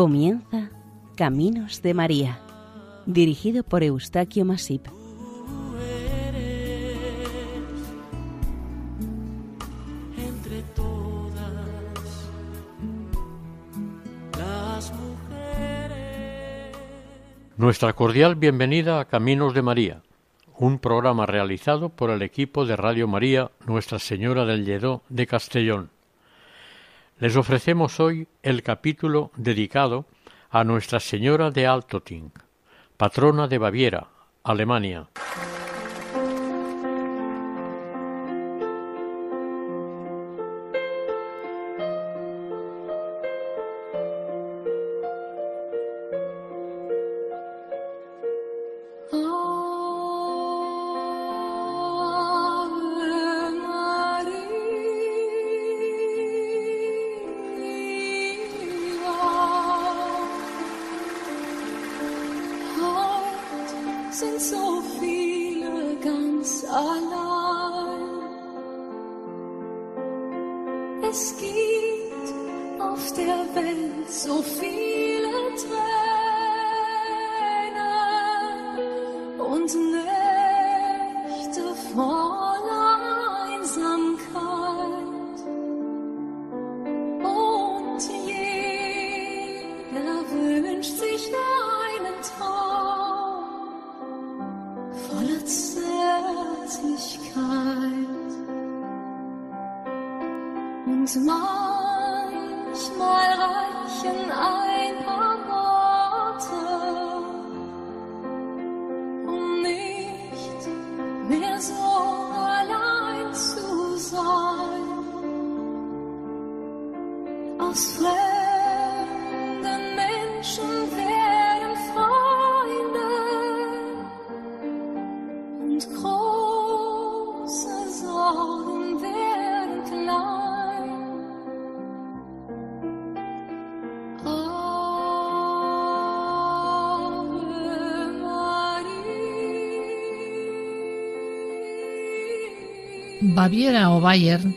Comienza Caminos de María, dirigido por Eustaquio Masip. entre todas las mujeres. Nuestra cordial bienvenida a Caminos de María, un programa realizado por el equipo de Radio María Nuestra Señora del Lledó de Castellón. Les ofrecemos hoy el capítulo dedicado a Nuestra Señora de Altoting, patrona de Baviera, Alemania. Oh. Baviera o Bayern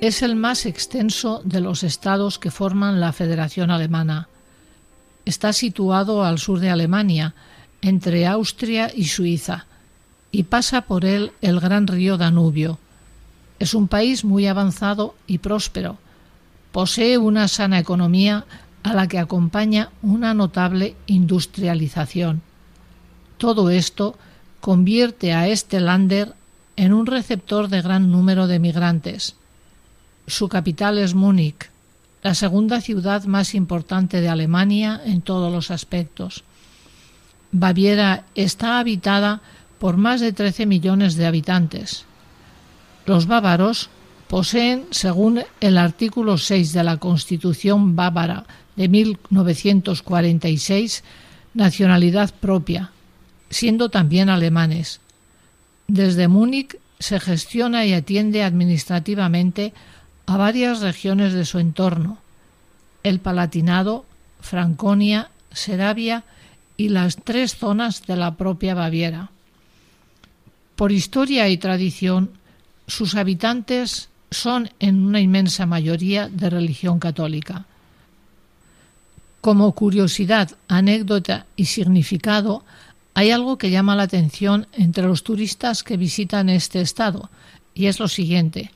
es el más extenso de los estados que forman la Federación Alemana. Está situado al sur de Alemania, entre Austria y Suiza, y pasa por él el gran río Danubio. Es un país muy avanzado y próspero. Posee una sana economía a la que acompaña una notable industrialización. Todo esto convierte a este Lander en un receptor de gran número de migrantes. Su capital es Múnich, la segunda ciudad más importante de Alemania en todos los aspectos. Baviera está habitada por más de 13 millones de habitantes. Los bávaros poseen, según el artículo 6 de la Constitución bávara de 1946, nacionalidad propia, siendo también alemanes. Desde Múnich se gestiona y atiende administrativamente a varias regiones de su entorno, el Palatinado, Franconia, Seravia y las tres zonas de la propia Baviera. Por historia y tradición, sus habitantes son en una inmensa mayoría de religión católica. Como curiosidad, anécdota y significado, hay algo que llama la atención entre los turistas que visitan este estado, y es lo siguiente.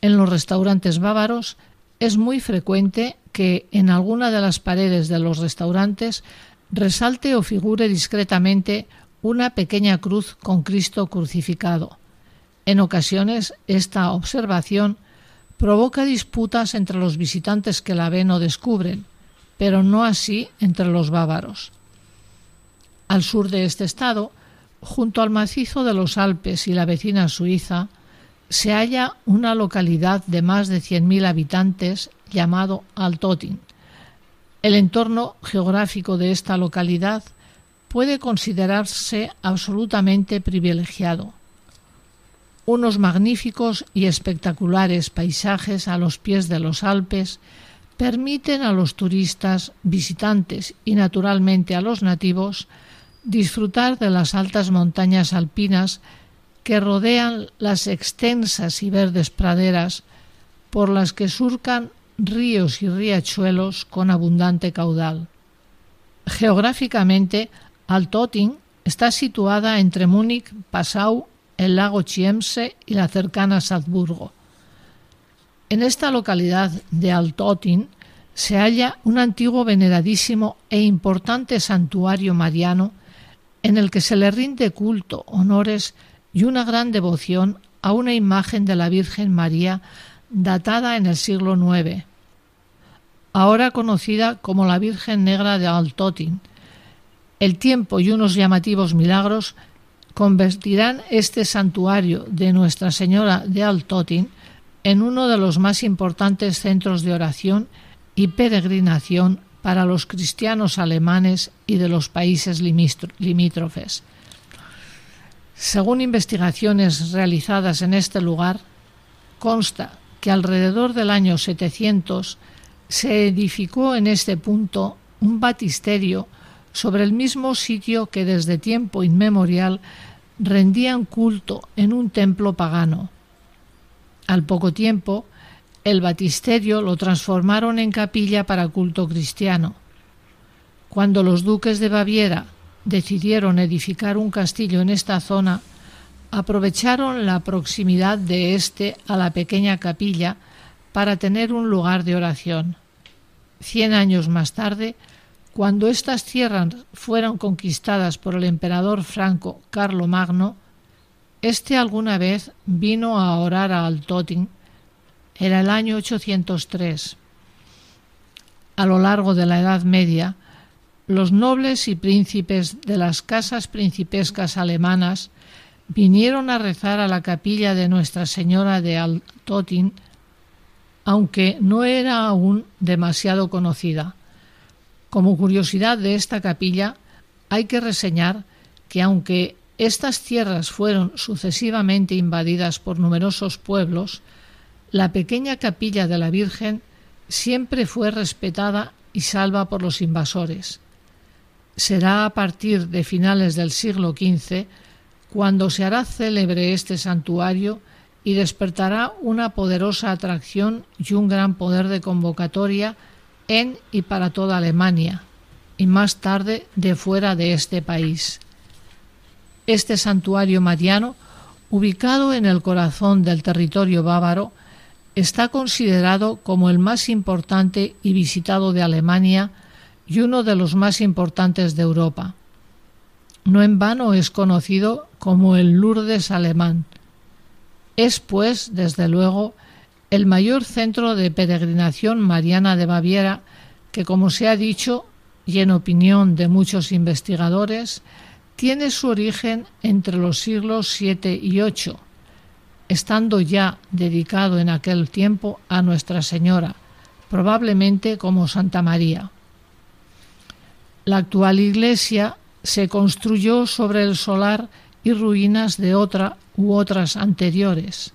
En los restaurantes bávaros es muy frecuente que en alguna de las paredes de los restaurantes resalte o figure discretamente una pequeña cruz con Cristo crucificado. En ocasiones esta observación provoca disputas entre los visitantes que la ven o descubren, pero no así entre los bávaros. Al sur de este estado, junto al macizo de los Alpes y la vecina Suiza, se halla una localidad de más de 100.000 habitantes llamado Altotin. El entorno geográfico de esta localidad puede considerarse absolutamente privilegiado. Unos magníficos y espectaculares paisajes a los pies de los Alpes permiten a los turistas, visitantes y naturalmente a los nativos disfrutar de las altas montañas alpinas que rodean las extensas y verdes praderas, por las que surcan ríos y riachuelos con abundante caudal. Geográficamente, Altötting está situada entre Múnich, Passau, el lago Chiemse y la cercana Salzburgo. En esta localidad de Altötting se halla un antiguo veneradísimo e importante santuario mariano en el que se le rinde culto, honores y una gran devoción a una imagen de la Virgen María datada en el siglo IX, ahora conocida como la Virgen Negra de Altötting. El tiempo y unos llamativos milagros convertirán este santuario de Nuestra Señora de Altötting en uno de los más importantes centros de oración y peregrinación para los cristianos alemanes y de los países limítrofes. Según investigaciones realizadas en este lugar, consta que alrededor del año 700 se edificó en este punto un batisterio sobre el mismo sitio que desde tiempo inmemorial rendían culto en un templo pagano. Al poco tiempo, el batisterio lo transformaron en capilla para culto cristiano. Cuando los duques de Baviera decidieron edificar un castillo en esta zona, aprovecharon la proximidad de éste a la pequeña capilla para tener un lugar de oración. Cien años más tarde, cuando estas tierras fueron conquistadas por el emperador franco Carlo Magno, este alguna vez vino a orar a Altötting era el año 803. A lo largo de la Edad Media, los nobles y príncipes de las casas principescas alemanas vinieron a rezar a la capilla de Nuestra Señora de Altötting, aunque no era aún demasiado conocida. Como curiosidad de esta capilla, hay que reseñar que aunque estas tierras fueron sucesivamente invadidas por numerosos pueblos, la pequeña capilla de la Virgen siempre fue respetada y salva por los invasores. Será a partir de finales del siglo XV cuando se hará célebre este santuario y despertará una poderosa atracción y un gran poder de convocatoria en y para toda Alemania, y más tarde de fuera de este país. Este santuario mariano, ubicado en el corazón del territorio bávaro, está considerado como el más importante y visitado de Alemania y uno de los más importantes de Europa. No en vano es conocido como el Lourdes alemán. Es, pues, desde luego, el mayor centro de peregrinación mariana de Baviera que, como se ha dicho, y en opinión de muchos investigadores, tiene su origen entre los siglos VII y VIII estando ya dedicado en aquel tiempo a Nuestra Señora, probablemente como Santa María. La actual iglesia se construyó sobre el solar y ruinas de otra u otras anteriores.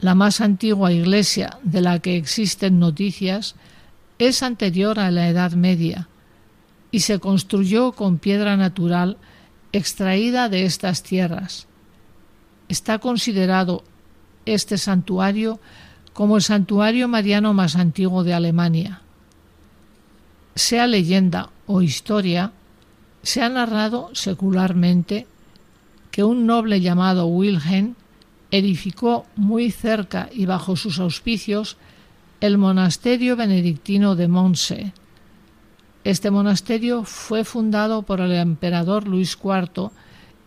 La más antigua iglesia de la que existen noticias es anterior a la Edad Media y se construyó con piedra natural extraída de estas tierras está considerado este santuario como el santuario mariano más antiguo de Alemania. Sea leyenda o historia, se ha narrado secularmente que un noble llamado Wilhelm edificó muy cerca y bajo sus auspicios el monasterio benedictino de Monse. Este monasterio fue fundado por el emperador Luis IV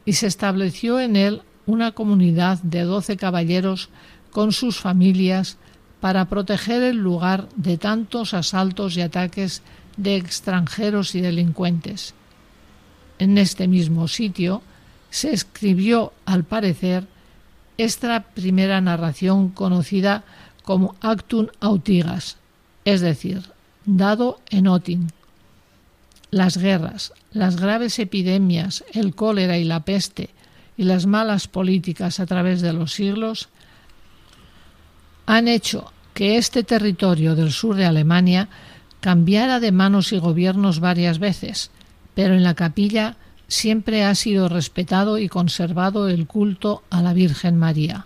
y se estableció en él una comunidad de doce caballeros con sus familias para proteger el lugar de tantos asaltos y ataques de extranjeros y delincuentes. En este mismo sitio se escribió, al parecer, esta primera narración conocida como Actum Autigas, es decir, dado en Otin. Las guerras, las graves epidemias, el cólera y la peste, y las malas políticas a través de los siglos han hecho que este territorio del sur de Alemania cambiara de manos y gobiernos varias veces, pero en la capilla siempre ha sido respetado y conservado el culto a la Virgen María.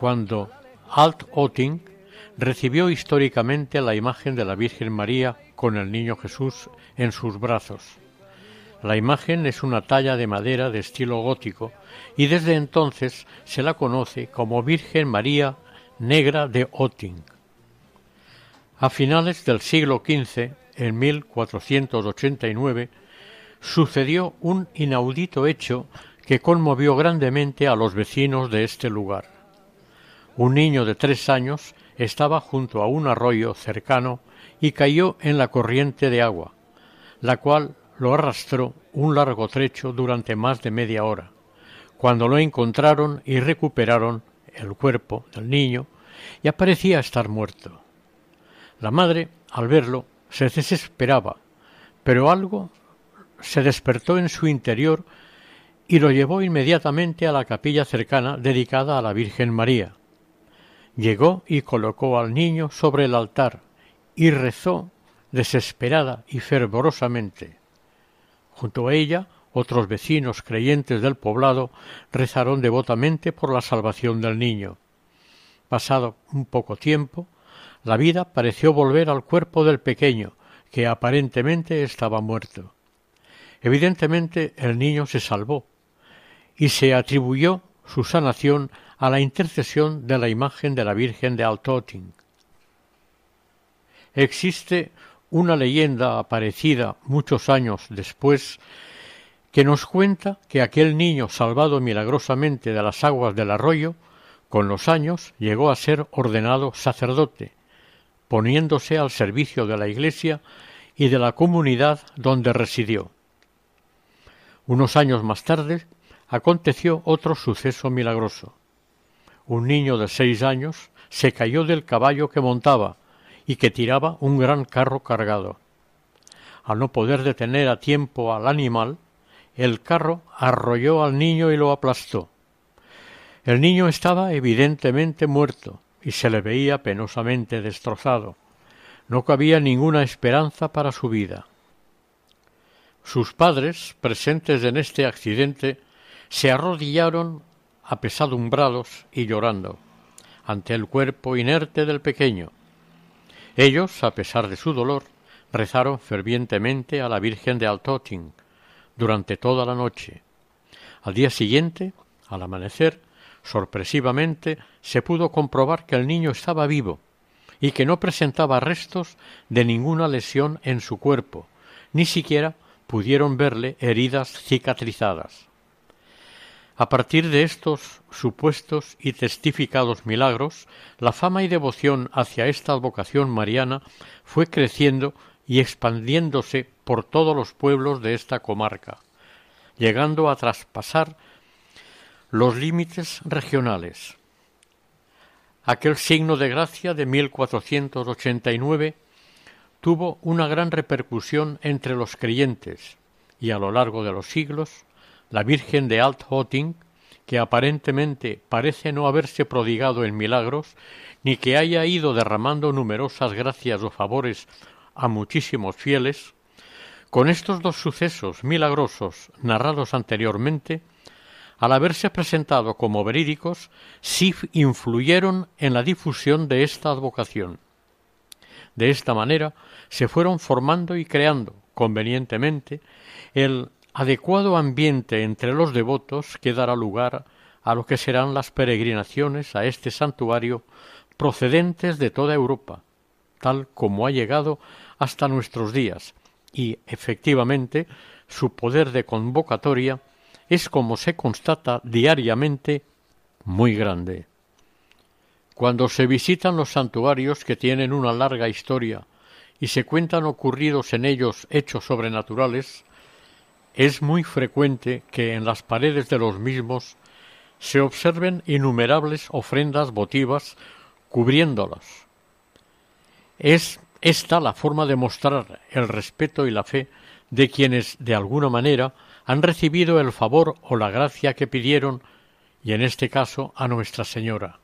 cuando Alt Otting recibió históricamente la imagen de la Virgen María con el Niño Jesús en sus brazos. La imagen es una talla de madera de estilo gótico y desde entonces se la conoce como Virgen María Negra de Otting. A finales del siglo XV, en 1489, sucedió un inaudito hecho que conmovió grandemente a los vecinos de este lugar. Un niño de tres años estaba junto a un arroyo cercano y cayó en la corriente de agua, la cual lo arrastró un largo trecho durante más de media hora. Cuando lo encontraron y recuperaron el cuerpo del niño, ya parecía estar muerto. La madre, al verlo, se desesperaba, pero algo se despertó en su interior y lo llevó inmediatamente a la capilla cercana dedicada a la Virgen María. Llegó y colocó al niño sobre el altar y rezó desesperada y fervorosamente. Junto a ella, otros vecinos creyentes del poblado rezaron devotamente por la salvación del niño. Pasado un poco tiempo, la vida pareció volver al cuerpo del pequeño, que aparentemente estaba muerto. Evidentemente el niño se salvó y se atribuyó su sanación a la intercesión de la imagen de la Virgen de Altoting. Existe una leyenda aparecida muchos años después que nos cuenta que aquel niño salvado milagrosamente de las aguas del arroyo, con los años llegó a ser ordenado sacerdote, poniéndose al servicio de la Iglesia y de la comunidad donde residió. Unos años más tarde aconteció otro suceso milagroso. Un niño de seis años se cayó del caballo que montaba y que tiraba un gran carro cargado. Al no poder detener a tiempo al animal, el carro arrolló al niño y lo aplastó. El niño estaba evidentemente muerto y se le veía penosamente destrozado. No cabía ninguna esperanza para su vida. Sus padres, presentes en este accidente, se arrodillaron apesadumbrados y llorando ante el cuerpo inerte del pequeño. Ellos, a pesar de su dolor, rezaron fervientemente a la Virgen de Altoting durante toda la noche. Al día siguiente, al amanecer, sorpresivamente se pudo comprobar que el niño estaba vivo y que no presentaba restos de ninguna lesión en su cuerpo, ni siquiera pudieron verle heridas cicatrizadas. A partir de estos supuestos y testificados milagros, la fama y devoción hacia esta advocación mariana fue creciendo y expandiéndose por todos los pueblos de esta comarca, llegando a traspasar los límites regionales. Aquel signo de gracia de 1489 tuvo una gran repercusión entre los creyentes y a lo largo de los siglos la Virgen de Alt-Hotting, que aparentemente parece no haberse prodigado en milagros, ni que haya ido derramando numerosas gracias o favores a muchísimos fieles, con estos dos sucesos milagrosos narrados anteriormente, al haberse presentado como verídicos, sí influyeron en la difusión de esta advocación. De esta manera se fueron formando y creando, convenientemente, el adecuado ambiente entre los devotos que dará lugar a lo que serán las peregrinaciones a este santuario procedentes de toda Europa, tal como ha llegado hasta nuestros días, y efectivamente su poder de convocatoria es como se constata diariamente muy grande. Cuando se visitan los santuarios que tienen una larga historia y se cuentan ocurridos en ellos hechos sobrenaturales, es muy frecuente que en las paredes de los mismos se observen innumerables ofrendas votivas cubriéndolos. Es esta la forma de mostrar el respeto y la fe de quienes de alguna manera han recibido el favor o la gracia que pidieron y en este caso a Nuestra Señora.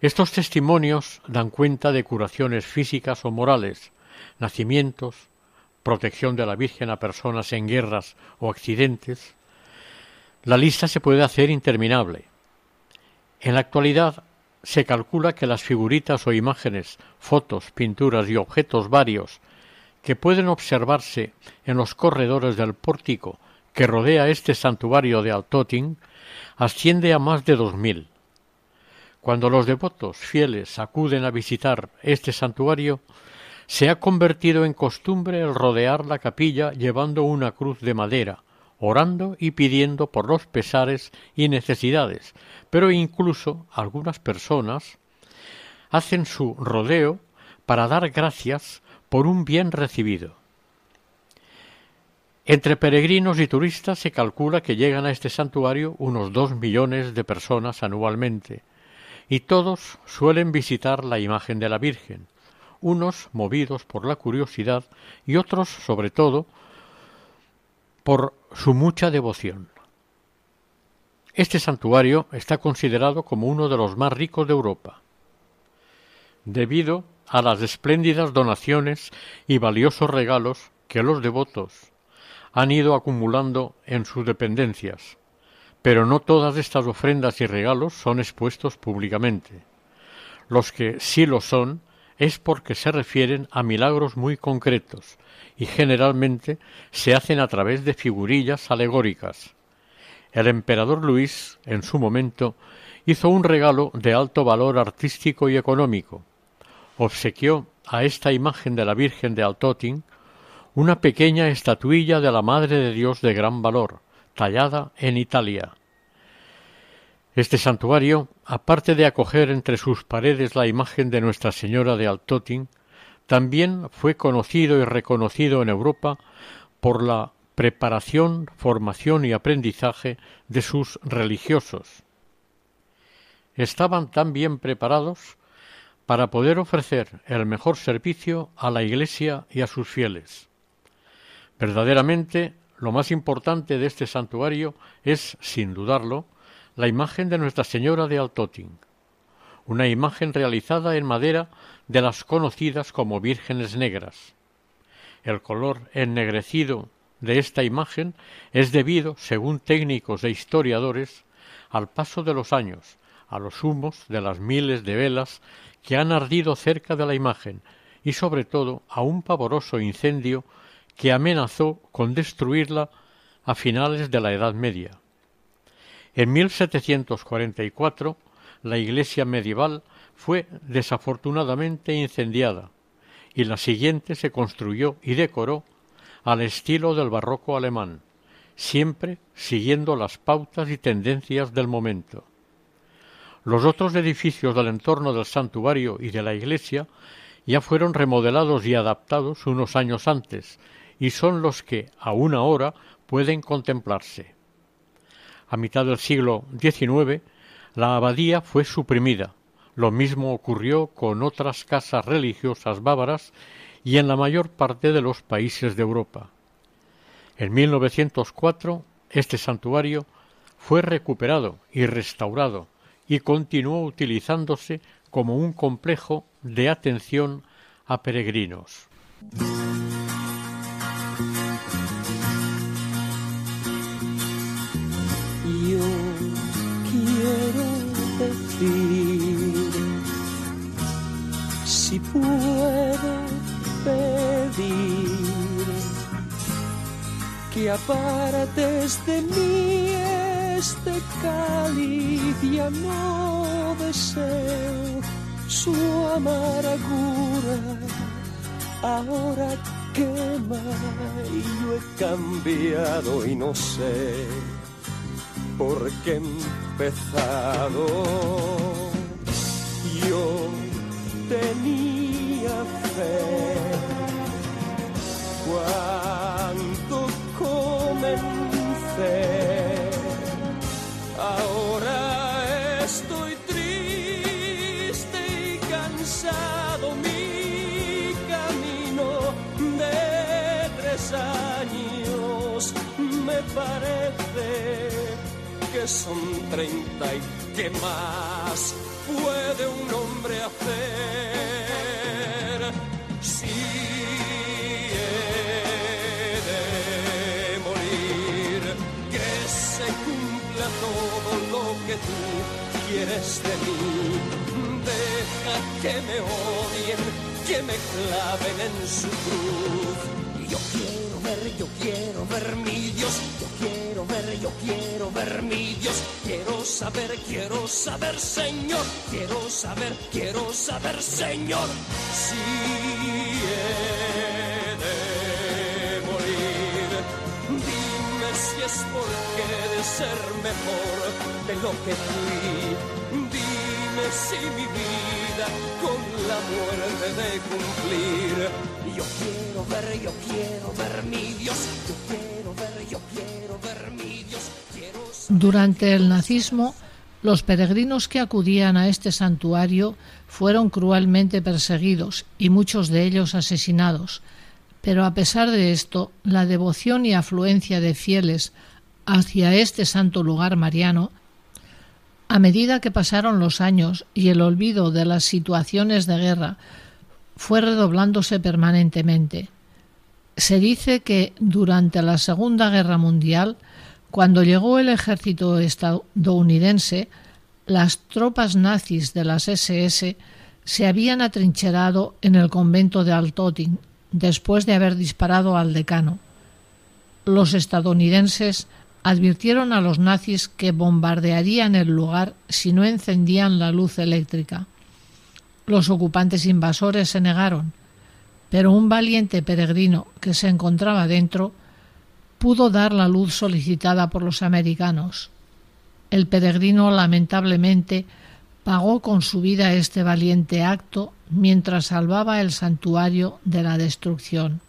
Estos testimonios dan cuenta de curaciones físicas o morales, nacimientos, protección de la Virgen a personas en guerras o accidentes, la lista se puede hacer interminable. En la actualidad se calcula que las figuritas o imágenes, fotos, pinturas y objetos varios que pueden observarse en los corredores del pórtico que rodea este santuario de Altotin asciende a más de dos mil. Cuando los devotos fieles acuden a visitar este santuario, se ha convertido en costumbre el rodear la capilla llevando una cruz de madera, orando y pidiendo por los pesares y necesidades, pero incluso algunas personas hacen su rodeo para dar gracias por un bien recibido. Entre peregrinos y turistas se calcula que llegan a este santuario unos dos millones de personas anualmente, y todos suelen visitar la imagen de la Virgen, unos movidos por la curiosidad y otros, sobre todo, por su mucha devoción. Este santuario está considerado como uno de los más ricos de Europa, debido a las espléndidas donaciones y valiosos regalos que los devotos han ido acumulando en sus dependencias, pero no todas estas ofrendas y regalos son expuestos públicamente. Los que sí lo son es porque se refieren a milagros muy concretos y generalmente se hacen a través de figurillas alegóricas. El emperador Luis, en su momento, hizo un regalo de alto valor artístico y económico. Obsequió a esta imagen de la Virgen de Altotin una pequeña estatuilla de la Madre de Dios de gran valor, tallada en Italia. Este santuario, aparte de acoger entre sus paredes la imagen de Nuestra Señora de Altotin, también fue conocido y reconocido en Europa por la preparación, formación y aprendizaje de sus religiosos. Estaban tan bien preparados para poder ofrecer el mejor servicio a la Iglesia y a sus fieles. Verdaderamente, lo más importante de este santuario es, sin dudarlo, la imagen de Nuestra Señora de Altotin, una imagen realizada en madera de las conocidas como vírgenes negras. El color ennegrecido de esta imagen es debido, según técnicos e historiadores, al paso de los años, a los humos de las miles de velas que han ardido cerca de la imagen y sobre todo a un pavoroso incendio que amenazó con destruirla a finales de la Edad Media. En 1744 la iglesia medieval fue desafortunadamente incendiada y la siguiente se construyó y decoró al estilo del barroco alemán, siempre siguiendo las pautas y tendencias del momento. Los otros edificios del entorno del santuario y de la iglesia ya fueron remodelados y adaptados unos años antes, y son los que, aún ahora, pueden contemplarse. A mitad del siglo XIX, la abadía fue suprimida. Lo mismo ocurrió con otras casas religiosas bávaras y en la mayor parte de los países de Europa. En 1904, este santuario fue recuperado y restaurado y continuó utilizándose como un complejo de atención a peregrinos. Puedo pedir, que apartes de mí este cáliz, ya no deseo su amargura, ahora quema y yo he cambiado y no sé por qué he empezado. Yo tenía fe cuando comencé. Ahora estoy triste y cansado. Mi camino de tres años me parece que son treinta y qué más puede un hombre hacer si he de morir que se cumpla todo lo que tú quieres de mí. Deja que me odien que me claven en su cruz. Yo quiero yo quiero ver mi Dios, yo quiero ver, yo quiero ver mi Dios, quiero saber, quiero saber, Señor, quiero saber, quiero saber, Señor, si he de morir, dime si es porque de ser mejor de lo que fui, dime si mi vida con la muerte de cumplir. Yo quiero ver, yo quiero ver mi Dios, yo quiero ver, yo quiero ver mi Dios, quiero. Durante el nazismo, los peregrinos que acudían a este santuario fueron cruelmente perseguidos y muchos de ellos asesinados. Pero a pesar de esto, la devoción y afluencia de fieles hacia este santo lugar mariano, a medida que pasaron los años y el olvido de las situaciones de guerra fue redoblándose permanentemente. Se dice que durante la Segunda Guerra Mundial, cuando llegó el ejército estadounidense, las tropas nazis de las SS se habían atrincherado en el convento de Altotin después de haber disparado al decano. Los estadounidenses advirtieron a los nazis que bombardearían el lugar si no encendían la luz eléctrica. Los ocupantes invasores se negaron, pero un valiente peregrino que se encontraba dentro pudo dar la luz solicitada por los americanos. El peregrino lamentablemente pagó con su vida este valiente acto mientras salvaba el santuario de la destrucción.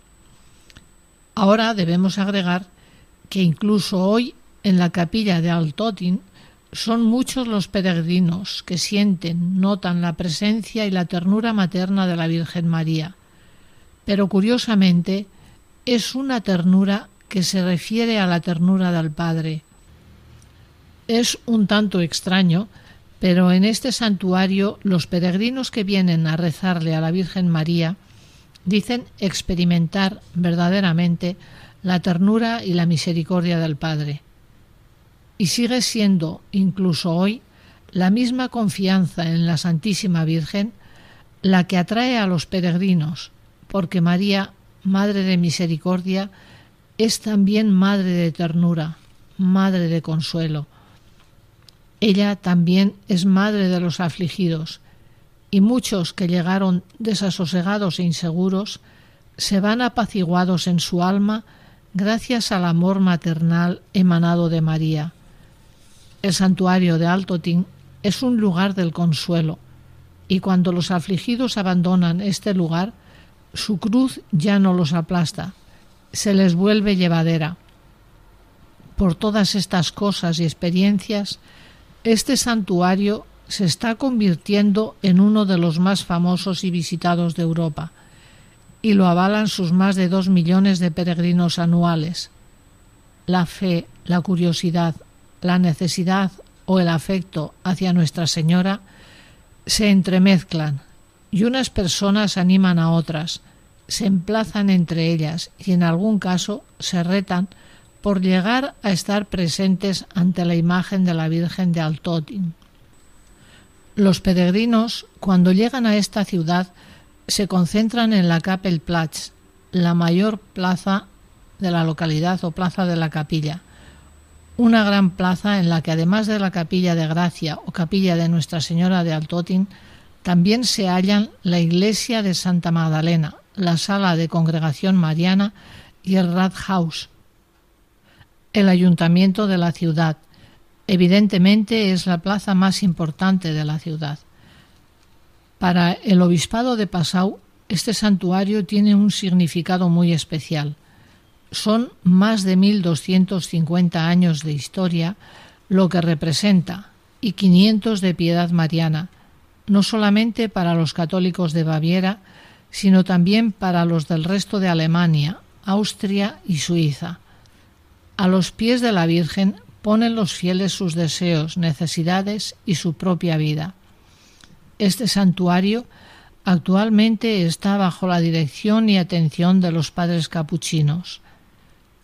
Ahora debemos agregar que incluso hoy en la capilla de Altotin son muchos los peregrinos que sienten, notan la presencia y la ternura materna de la Virgen María. Pero curiosamente es una ternura que se refiere a la ternura del Padre. Es un tanto extraño, pero en este santuario los peregrinos que vienen a rezarle a la Virgen María dicen experimentar verdaderamente la ternura y la misericordia del Padre y sigue siendo, incluso hoy, la misma confianza en la Santísima Virgen la que atrae a los peregrinos, porque María, Madre de Misericordia, es también Madre de Ternura, Madre de Consuelo. Ella también es Madre de los afligidos, y muchos que llegaron desasosegados e inseguros se van apaciguados en su alma gracias al amor maternal emanado de María. El santuario de Altotín es un lugar del consuelo, y cuando los afligidos abandonan este lugar, su cruz ya no los aplasta, se les vuelve llevadera. Por todas estas cosas y experiencias, este santuario se está convirtiendo en uno de los más famosos y visitados de Europa, y lo avalan sus más de dos millones de peregrinos anuales. La fe, la curiosidad, la necesidad o el afecto hacia Nuestra Señora se entremezclan y unas personas animan a otras, se emplazan entre ellas y en algún caso se retan por llegar a estar presentes ante la imagen de la Virgen de Altotin. Los peregrinos, cuando llegan a esta ciudad, se concentran en la Kapelplatz, la mayor plaza de la localidad o plaza de la capilla, una gran plaza en la que además de la capilla de Gracia o capilla de Nuestra Señora de Altotin, también se hallan la iglesia de Santa Magdalena, la sala de congregación mariana y el Rathaus, el ayuntamiento de la ciudad, Evidentemente es la plaza más importante de la ciudad. Para el obispado de Passau, este santuario tiene un significado muy especial. Son más de 1250 años de historia lo que representa y 500 de piedad mariana, no solamente para los católicos de Baviera, sino también para los del resto de Alemania, Austria y Suiza. A los pies de la Virgen ponen los fieles sus deseos, necesidades y su propia vida. Este santuario actualmente está bajo la dirección y atención de los padres capuchinos.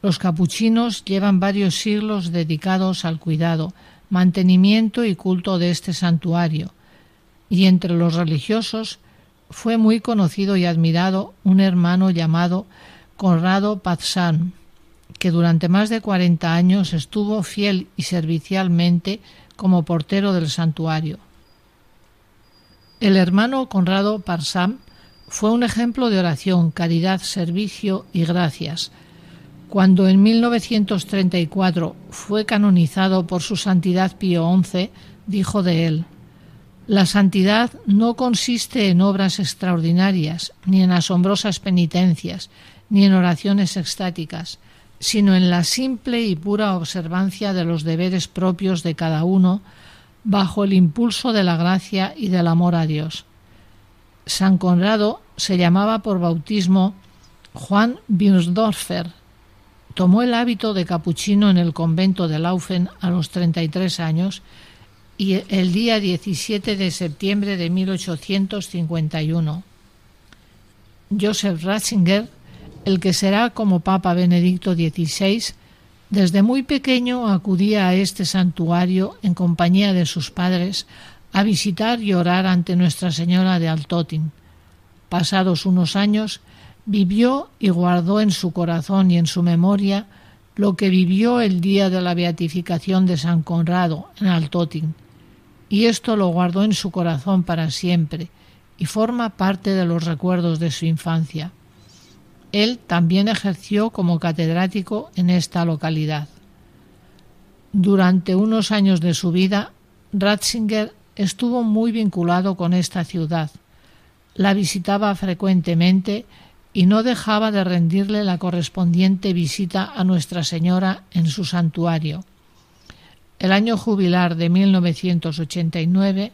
Los capuchinos llevan varios siglos dedicados al cuidado, mantenimiento y culto de este santuario, y entre los religiosos fue muy conocido y admirado un hermano llamado Conrado Pazán, que durante más de cuarenta años estuvo fiel y servicialmente como portero del santuario. El hermano Conrado Parsam fue un ejemplo de oración, caridad, servicio y gracias. Cuando en 1934 fue canonizado por su santidad Pío XI, dijo de él, La santidad no consiste en obras extraordinarias, ni en asombrosas penitencias, ni en oraciones extáticas, sino en la simple y pura observancia de los deberes propios de cada uno bajo el impulso de la gracia y del amor a Dios. San Conrado se llamaba por bautismo Juan Binsdorfer. Tomó el hábito de capuchino en el convento de Laufen a los 33 años y el día 17 de septiembre de 1851. Joseph Ratzinger el que será como Papa Benedicto XVI, desde muy pequeño acudía a este santuario en compañía de sus padres a visitar y orar ante Nuestra Señora de Altotin. Pasados unos años, vivió y guardó en su corazón y en su memoria lo que vivió el día de la beatificación de San Conrado en Altotin, y esto lo guardó en su corazón para siempre y forma parte de los recuerdos de su infancia. Él también ejerció como catedrático en esta localidad. Durante unos años de su vida, Ratzinger estuvo muy vinculado con esta ciudad. La visitaba frecuentemente y no dejaba de rendirle la correspondiente visita a Nuestra Señora en su santuario. El año jubilar de 1989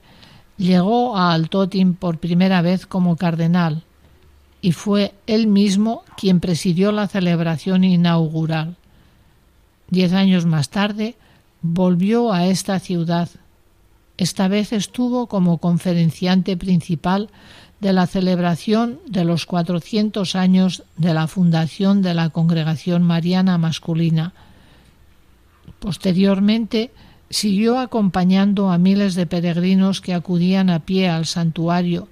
llegó a Altotin por primera vez como cardenal y fue él mismo quien presidió la celebración inaugural. Diez años más tarde volvió a esta ciudad. Esta vez estuvo como conferenciante principal de la celebración de los 400 años de la fundación de la Congregación Mariana Masculina. Posteriormente, siguió acompañando a miles de peregrinos que acudían a pie al santuario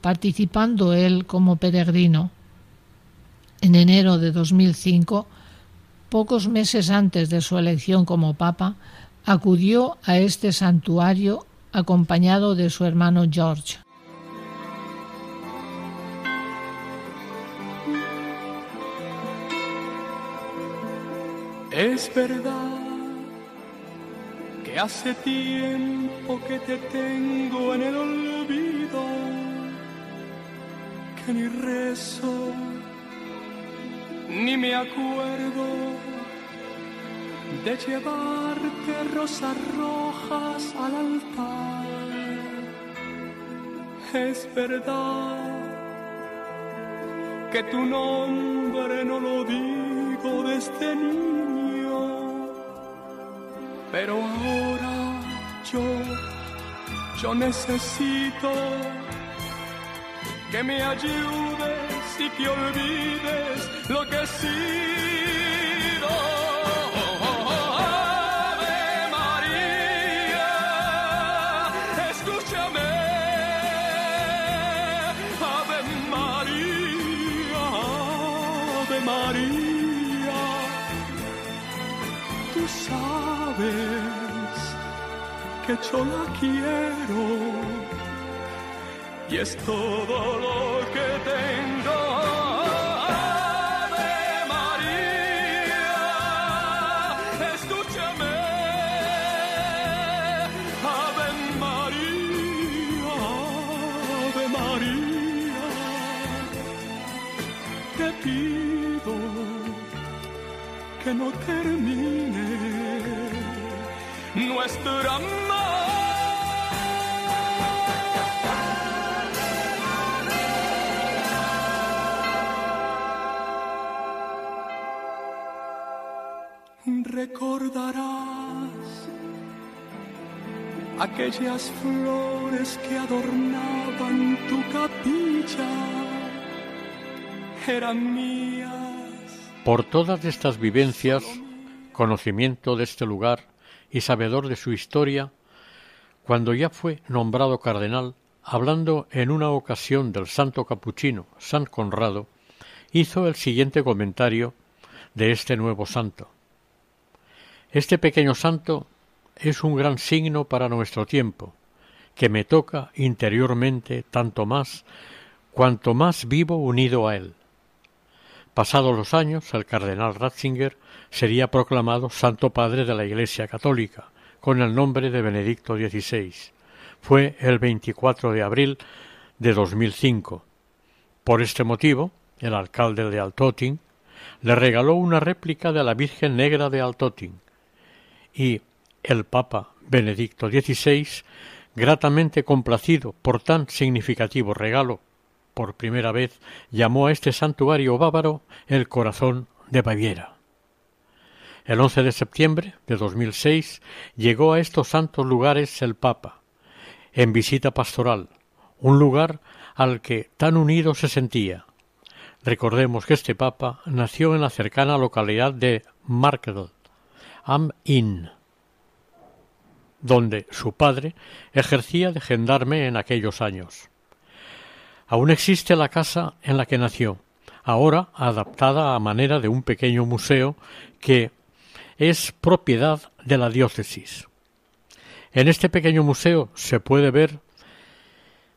participando él como peregrino. En enero de 2005, pocos meses antes de su elección como papa, acudió a este santuario acompañado de su hermano George. Es verdad que hace tiempo que te tengo en el olvido, que ni rezo, ni me acuerdo de llevarte rosas rojas al altar. Es verdad que tu nombre no lo digo desde niño, pero ahora yo, yo necesito que me ayudes y que olvides lo que he que yo la quiero y es todo lo que tengo. Ave María, escúchame. Ave María, Ave María, te pido que no termine Recordarás aquellas flores que adornaban tu capilla, eran mías. Por todas estas vivencias, conocimiento de este lugar y sabedor de su historia, cuando ya fue nombrado cardenal, hablando en una ocasión del santo capuchino San Conrado, hizo el siguiente comentario de este nuevo santo. Este pequeño santo es un gran signo para nuestro tiempo, que me toca interiormente tanto más cuanto más vivo unido a él. Pasados los años, el cardenal Ratzinger sería proclamado Santo Padre de la Iglesia Católica, con el nombre de Benedicto XVI. Fue el 24 de abril de 2005. Por este motivo, el alcalde de Altotin le regaló una réplica de la Virgen Negra de Altotin, y el Papa Benedicto XVI, gratamente complacido por tan significativo regalo, por primera vez llamó a este santuario bávaro el corazón de Baviera. El 11 de septiembre de 2006 llegó a estos santos lugares el Papa, en visita pastoral, un lugar al que tan unido se sentía. Recordemos que este Papa nació en la cercana localidad de Markedel, am Inn, donde su padre ejercía de gendarme en aquellos años. Aún existe la casa en la que nació, ahora adaptada a manera de un pequeño museo que es propiedad de la diócesis. En este pequeño museo se puede ver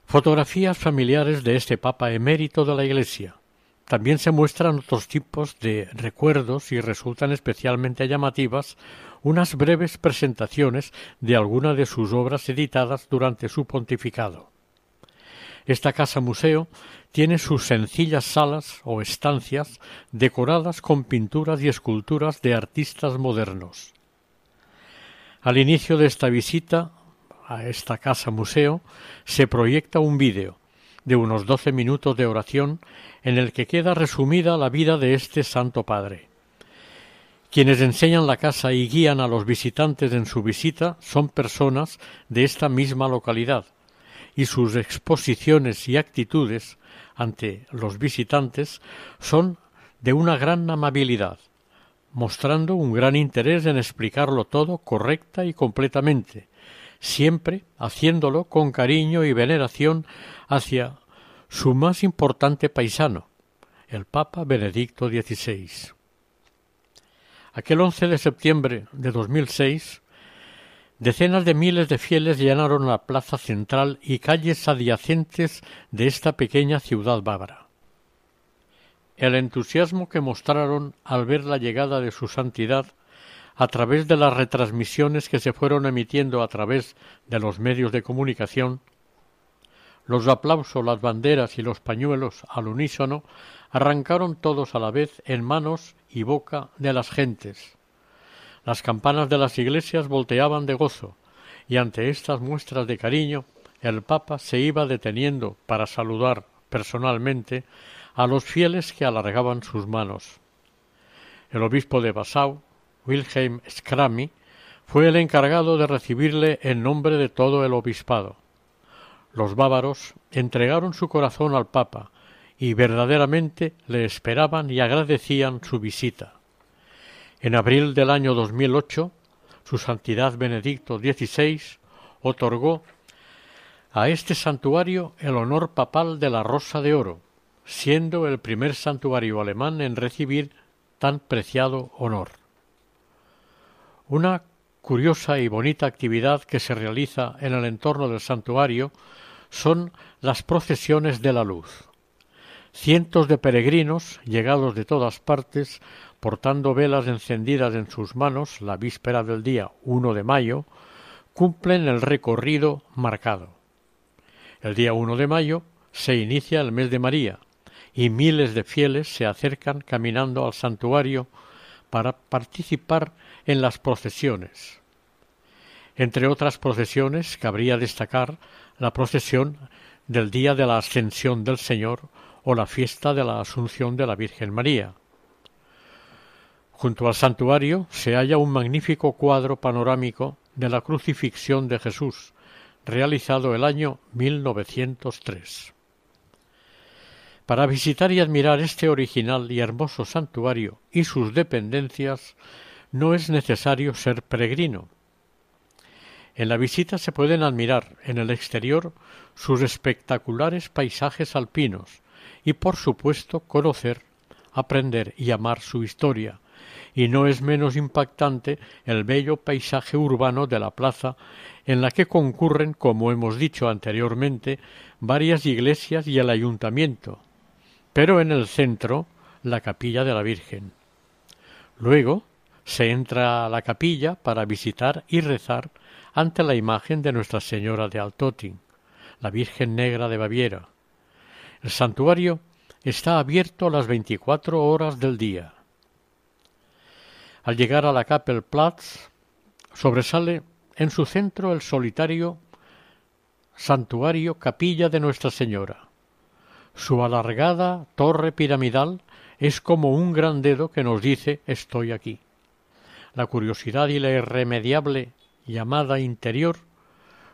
fotografías familiares de este Papa emérito de la Iglesia. También se muestran otros tipos de recuerdos y resultan especialmente llamativas unas breves presentaciones de algunas de sus obras editadas durante su pontificado. Esta casa museo tiene sus sencillas salas o estancias decoradas con pinturas y esculturas de artistas modernos. Al inicio de esta visita a esta casa museo se proyecta un vídeo de unos doce minutos de oración en el que queda resumida la vida de este Santo Padre. Quienes enseñan la casa y guían a los visitantes en su visita son personas de esta misma localidad, y sus exposiciones y actitudes ante los visitantes son de una gran amabilidad, mostrando un gran interés en explicarlo todo correcta y completamente, siempre haciéndolo con cariño y veneración hacia su más importante paisano, el Papa Benedicto XVI. Aquel 11 de septiembre de 2006, decenas de miles de fieles llenaron la plaza central y calles adyacentes de esta pequeña ciudad bávara. El entusiasmo que mostraron al ver la llegada de su santidad a través de las retransmisiones que se fueron emitiendo a través de los medios de comunicación, los aplausos, las banderas y los pañuelos al unísono arrancaron todos a la vez en manos y boca de las gentes. Las campanas de las iglesias volteaban de gozo, y ante estas muestras de cariño el Papa se iba deteniendo para saludar personalmente a los fieles que alargaban sus manos. El obispo de Bassau, Wilhelm Scrami, fue el encargado de recibirle en nombre de todo el obispado. Los bávaros entregaron su corazón al Papa y verdaderamente le esperaban y agradecían su visita. En abril del año 2008, su Santidad Benedicto XVI otorgó a este santuario el honor papal de la Rosa de Oro, siendo el primer santuario alemán en recibir tan preciado honor. Una curiosa y bonita actividad que se realiza en el entorno del santuario son las procesiones de la luz. Cientos de peregrinos, llegados de todas partes, portando velas encendidas en sus manos la víspera del día 1 de mayo, cumplen el recorrido marcado. El día 1 de mayo se inicia el mes de María, y miles de fieles se acercan caminando al santuario para participar en las procesiones. Entre otras procesiones cabría destacar la procesión del día de la Ascensión del Señor o la fiesta de la Asunción de la Virgen María. Junto al santuario se halla un magnífico cuadro panorámico de la crucifixión de Jesús, realizado el año 1903. Para visitar y admirar este original y hermoso santuario y sus dependencias no es necesario ser peregrino. En la visita se pueden admirar en el exterior sus espectaculares paisajes alpinos y por supuesto conocer, aprender y amar su historia, y no es menos impactante el bello paisaje urbano de la plaza en la que concurren, como hemos dicho anteriormente, varias iglesias y el ayuntamiento, pero en el centro la capilla de la Virgen. Luego se entra a la capilla para visitar y rezar ante la imagen de Nuestra Señora de Altotin, la Virgen Negra de Baviera. El santuario está abierto las veinticuatro horas del día. Al llegar a la Kappelplatz, sobresale en su centro el solitario santuario Capilla de Nuestra Señora. Su alargada torre piramidal es como un gran dedo que nos dice estoy aquí. La curiosidad y la irremediable llamada interior,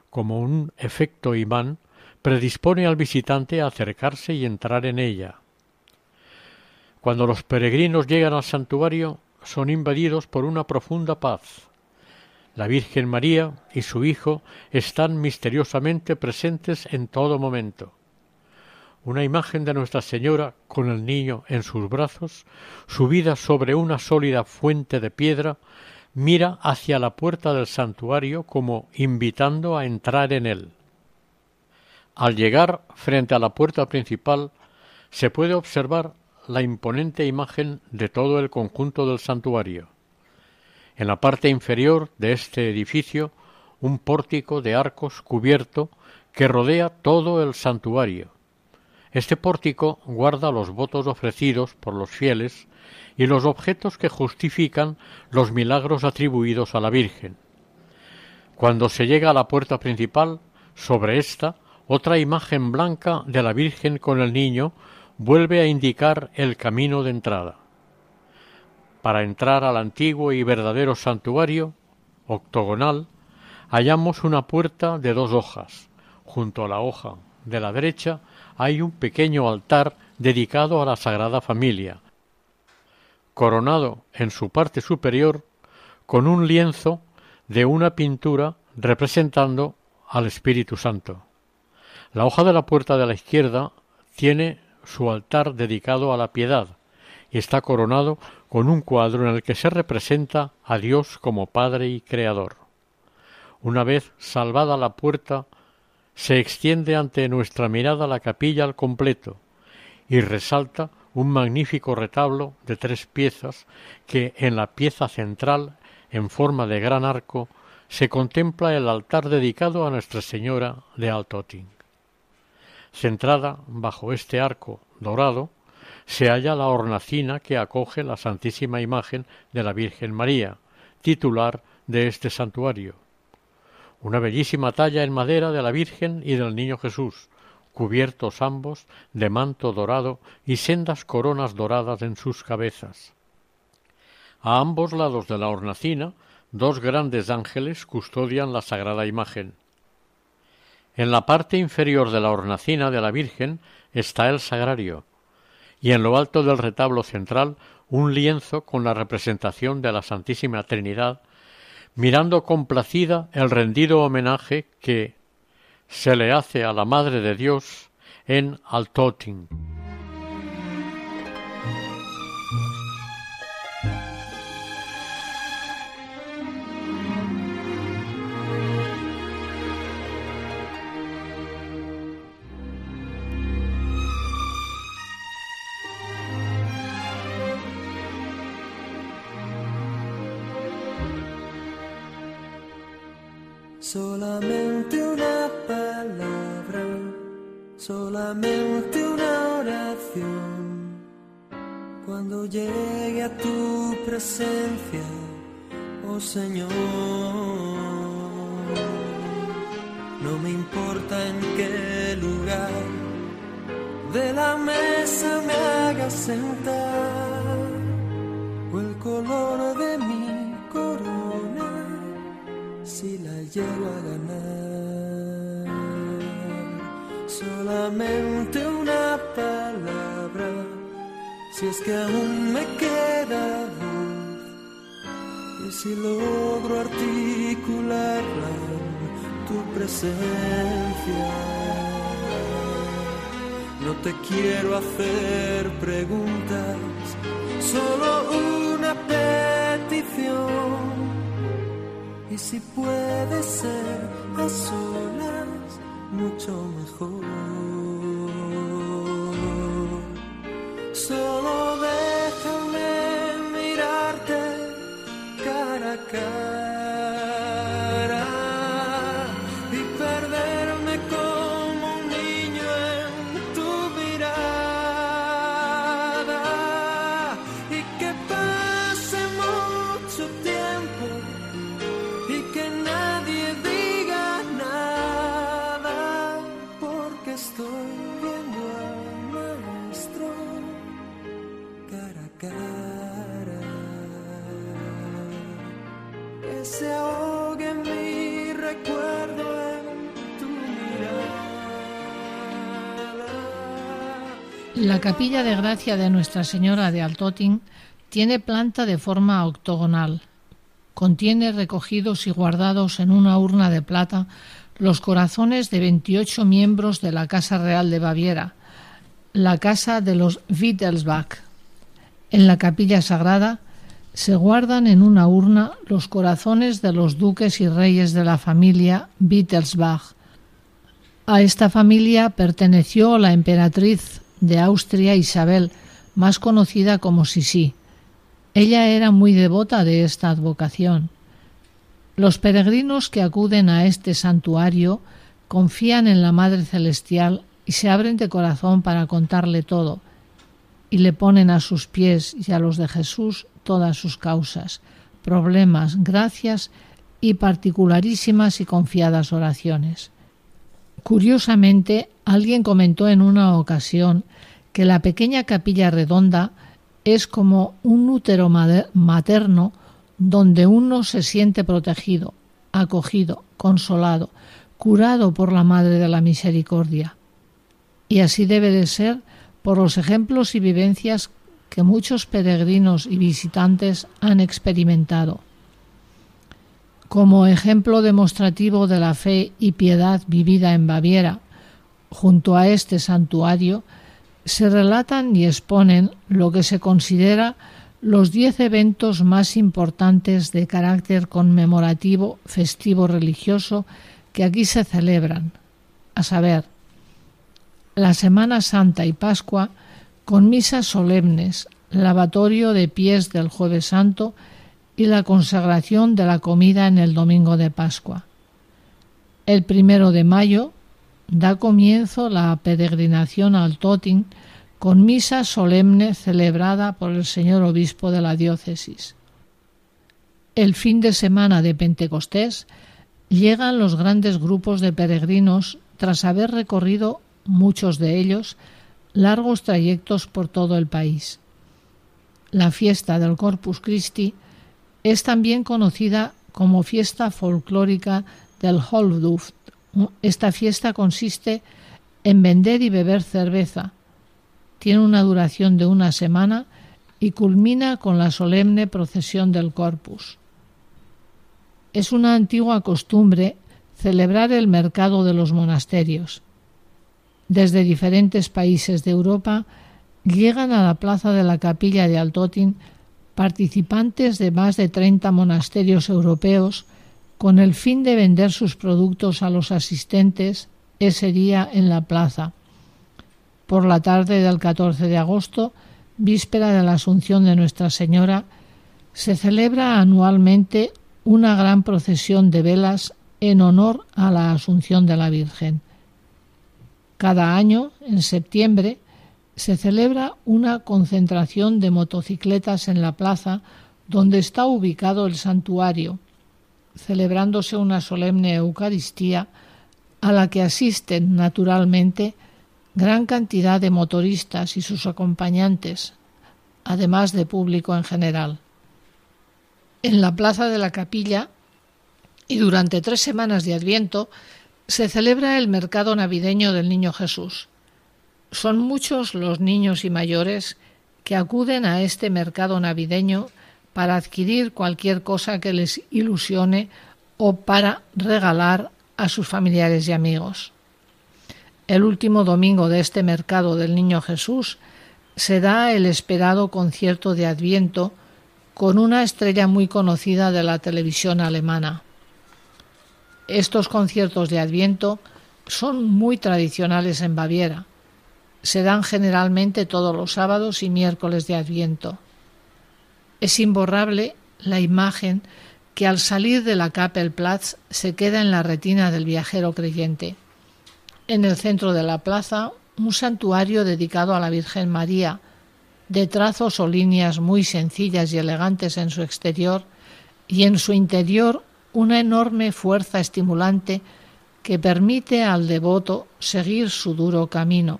como un efecto imán, predispone al visitante a acercarse y entrar en ella. Cuando los peregrinos llegan al santuario, son invadidos por una profunda paz. La Virgen María y su Hijo están misteriosamente presentes en todo momento una imagen de Nuestra Señora con el niño en sus brazos, subida sobre una sólida fuente de piedra, mira hacia la puerta del santuario como invitando a entrar en él. Al llegar frente a la puerta principal se puede observar la imponente imagen de todo el conjunto del santuario. En la parte inferior de este edificio un pórtico de arcos cubierto que rodea todo el santuario este pórtico guarda los votos ofrecidos por los fieles y los objetos que justifican los milagros atribuidos a la Virgen. Cuando se llega a la puerta principal, sobre esta, otra imagen blanca de la Virgen con el niño vuelve a indicar el camino de entrada. Para entrar al antiguo y verdadero santuario, octogonal, hallamos una puerta de dos hojas. Junto a la hoja de la derecha hay un pequeño altar dedicado a la Sagrada Familia, coronado en su parte superior con un lienzo de una pintura representando al Espíritu Santo. La hoja de la puerta de la izquierda tiene su altar dedicado a la piedad y está coronado con un cuadro en el que se representa a Dios como Padre y Creador. Una vez salvada la puerta se extiende ante nuestra mirada la capilla al completo y resalta un magnífico retablo de tres piezas que en la pieza central en forma de gran arco, se contempla el altar dedicado a Nuestra Señora de Altoting. Centrada bajo este arco dorado, se halla la hornacina que acoge la Santísima Imagen de la Virgen María, titular de este santuario. Una bellísima talla en madera de la Virgen y del Niño Jesús, cubiertos ambos de manto dorado y sendas coronas doradas en sus cabezas. A ambos lados de la hornacina, dos grandes ángeles custodian la sagrada imagen. En la parte inferior de la hornacina de la Virgen está el sagrario, y en lo alto del retablo central un lienzo con la representación de la Santísima Trinidad, mirando complacida el rendido homenaje que se le hace a la Madre de Dios en Altotin. Señor, no me importa en qué lugar de la mesa me hagas sentar o el color de mi corona si la llego a ganar. Solamente una palabra, si es que aún si logro articularla tu presencia. No te quiero hacer preguntas, solo una petición. Y si puede ser a solas, mucho mejor. Capilla de gracia de Nuestra Señora de Altotin tiene planta de forma octogonal. Contiene recogidos y guardados en una urna de plata los corazones de 28 miembros de la Casa Real de Baviera, la casa de los Wittelsbach. En la capilla sagrada se guardan en una urna los corazones de los duques y reyes de la familia Wittelsbach. A esta familia perteneció la emperatriz de Austria Isabel, más conocida como Sisi. Ella era muy devota de esta advocación. Los peregrinos que acuden a este santuario confían en la Madre Celestial y se abren de corazón para contarle todo, y le ponen a sus pies y a los de Jesús todas sus causas, problemas, gracias y particularísimas y confiadas oraciones. Curiosamente, alguien comentó en una ocasión que la pequeña capilla redonda es como un útero materno donde uno se siente protegido, acogido, consolado, curado por la Madre de la Misericordia. Y así debe de ser por los ejemplos y vivencias que muchos peregrinos y visitantes han experimentado. Como ejemplo demostrativo de la fe y piedad vivida en Baviera, junto a este santuario, se relatan y exponen lo que se considera los diez eventos más importantes de carácter conmemorativo, festivo religioso que aquí se celebran, a saber, la Semana Santa y Pascua con misas solemnes, lavatorio de pies del Jueves Santo y la consagración de la comida en el domingo de Pascua. El primero de mayo da comienzo la peregrinación al Totin con misa solemne celebrada por el señor obispo de la diócesis. El fin de semana de Pentecostés llegan los grandes grupos de peregrinos tras haber recorrido muchos de ellos largos trayectos por todo el país. La fiesta del Corpus Christi es también conocida como fiesta folclórica del Holduft. Esta fiesta consiste en vender y beber cerveza. Tiene una duración de una semana y culmina con la solemne procesión del Corpus. Es una antigua costumbre celebrar el mercado de los monasterios. Desde diferentes países de Europa llegan a la plaza de la capilla de Altotin participantes de más de 30 monasterios europeos con el fin de vender sus productos a los asistentes ese día en la plaza. Por la tarde del 14 de agosto, víspera de la Asunción de Nuestra Señora, se celebra anualmente una gran procesión de velas en honor a la Asunción de la Virgen. Cada año, en septiembre, se celebra una concentración de motocicletas en la plaza donde está ubicado el santuario, celebrándose una solemne Eucaristía a la que asisten naturalmente gran cantidad de motoristas y sus acompañantes, además de público en general. En la plaza de la capilla y durante tres semanas de Adviento se celebra el mercado navideño del Niño Jesús. Son muchos los niños y mayores que acuden a este mercado navideño para adquirir cualquier cosa que les ilusione o para regalar a sus familiares y amigos. El último domingo de este mercado del Niño Jesús se da el esperado concierto de Adviento con una estrella muy conocida de la televisión alemana. Estos conciertos de Adviento son muy tradicionales en Baviera se dan generalmente todos los sábados y miércoles de Adviento. Es imborrable la imagen que al salir de la Kapellplatz se queda en la retina del viajero creyente. En el centro de la plaza, un santuario dedicado a la Virgen María, de trazos o líneas muy sencillas y elegantes en su exterior, y en su interior una enorme fuerza estimulante que permite al devoto seguir su duro camino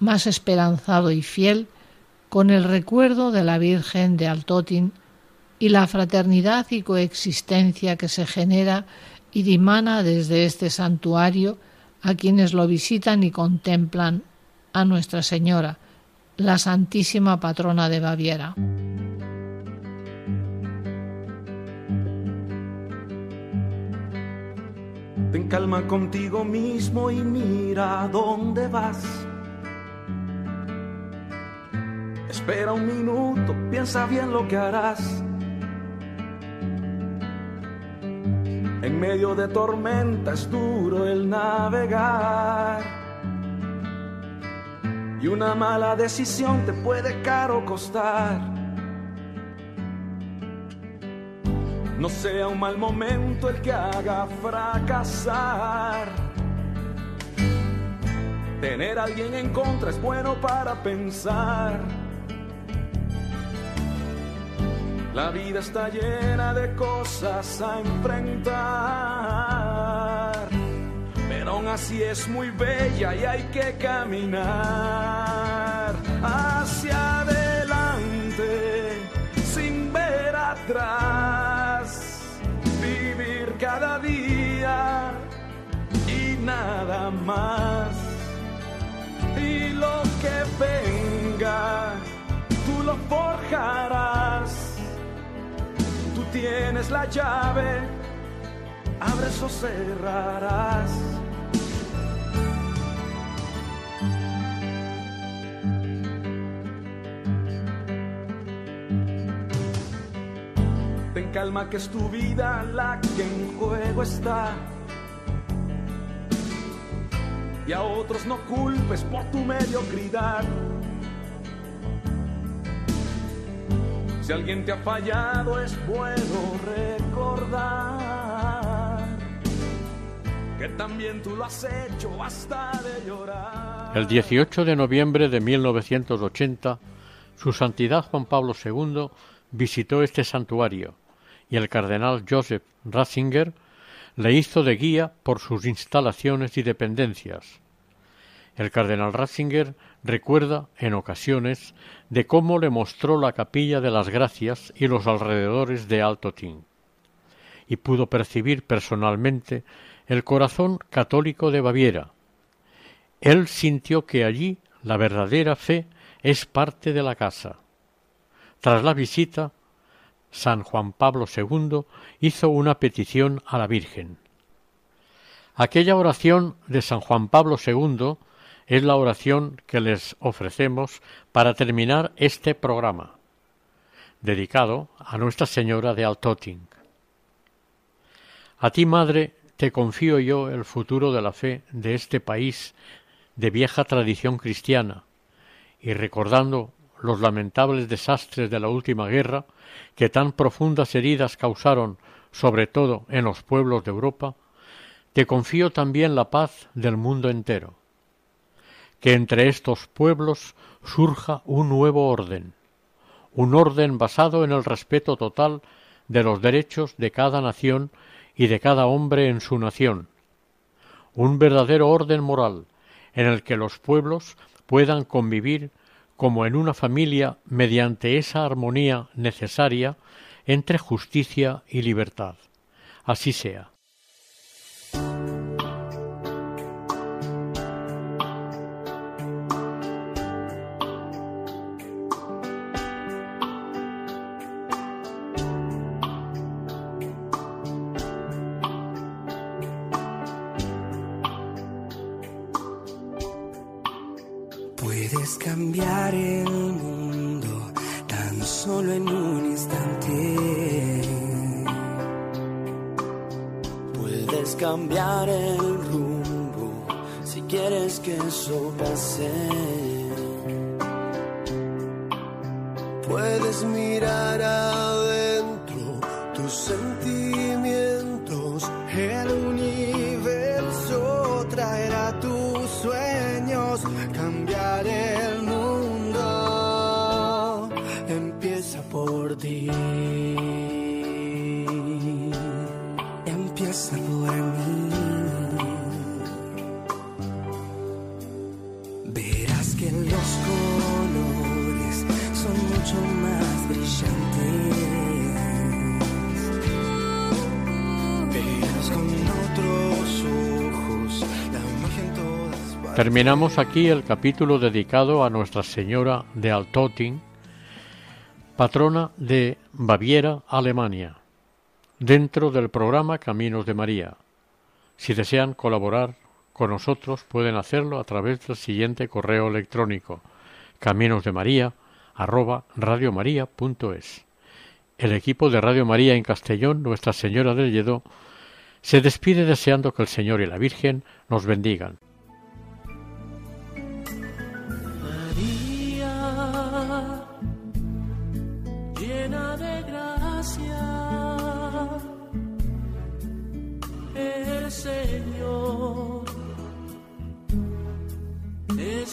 más esperanzado y fiel con el recuerdo de la Virgen de Altotin y la fraternidad y coexistencia que se genera y dimana desde este santuario a quienes lo visitan y contemplan a Nuestra Señora, la Santísima Patrona de Baviera. Ten calma contigo mismo y mira dónde vas Espera un minuto, piensa bien lo que harás. En medio de tormenta es duro el navegar. Y una mala decisión te puede caro costar. No sea un mal momento el que haga fracasar. Tener a alguien en contra es bueno para pensar. La vida está llena de cosas a enfrentar, pero aún así es muy bella y hay que caminar hacia adelante sin ver atrás, vivir cada día y nada más. Y lo que venga, tú lo forjarás tienes la llave, abres o cerrarás. Ten calma que es tu vida la que en juego está. Y a otros no culpes por tu mediocridad Si alguien te ha fallado es bueno recordar que también tú lo has hecho hasta de llorar. El 18 de noviembre de 1980, Su Santidad Juan Pablo II visitó este santuario y el cardenal Joseph Ratzinger le hizo de guía por sus instalaciones y dependencias. El cardenal Ratzinger recuerda en ocasiones de cómo le mostró la capilla de las Gracias y los alrededores de Altotin, y pudo percibir personalmente el corazón católico de Baviera. Él sintió que allí la verdadera fe es parte de la casa. Tras la visita, San Juan Pablo II hizo una petición a la Virgen. Aquella oración de San Juan Pablo II es la oración que les ofrecemos para terminar este programa, dedicado a Nuestra Señora de Altoting. A ti, Madre, te confío yo el futuro de la fe de este país de vieja tradición cristiana, y recordando los lamentables desastres de la última guerra, que tan profundas heridas causaron sobre todo en los pueblos de Europa, te confío también la paz del mundo entero. Que entre estos pueblos surja un nuevo orden, un orden basado en el respeto total de los derechos de cada nación y de cada hombre en su nación, un verdadero orden moral en el que los pueblos puedan convivir como en una familia mediante esa armonía necesaria entre justicia y libertad. Así sea. Verás que los colores son mucho más brillantes. Verás con otros ojos la magia en todas. Terminamos aquí el capítulo dedicado a Nuestra Señora de Altötting, patrona de Baviera, Alemania, dentro del programa Caminos de María. Si desean colaborar con nosotros pueden hacerlo a través del siguiente correo electrónico caminosdemaria@radiomaria.es. El equipo de Radio María en Castellón, Nuestra Señora del Lledó, se despide deseando que el Señor y la Virgen nos bendigan.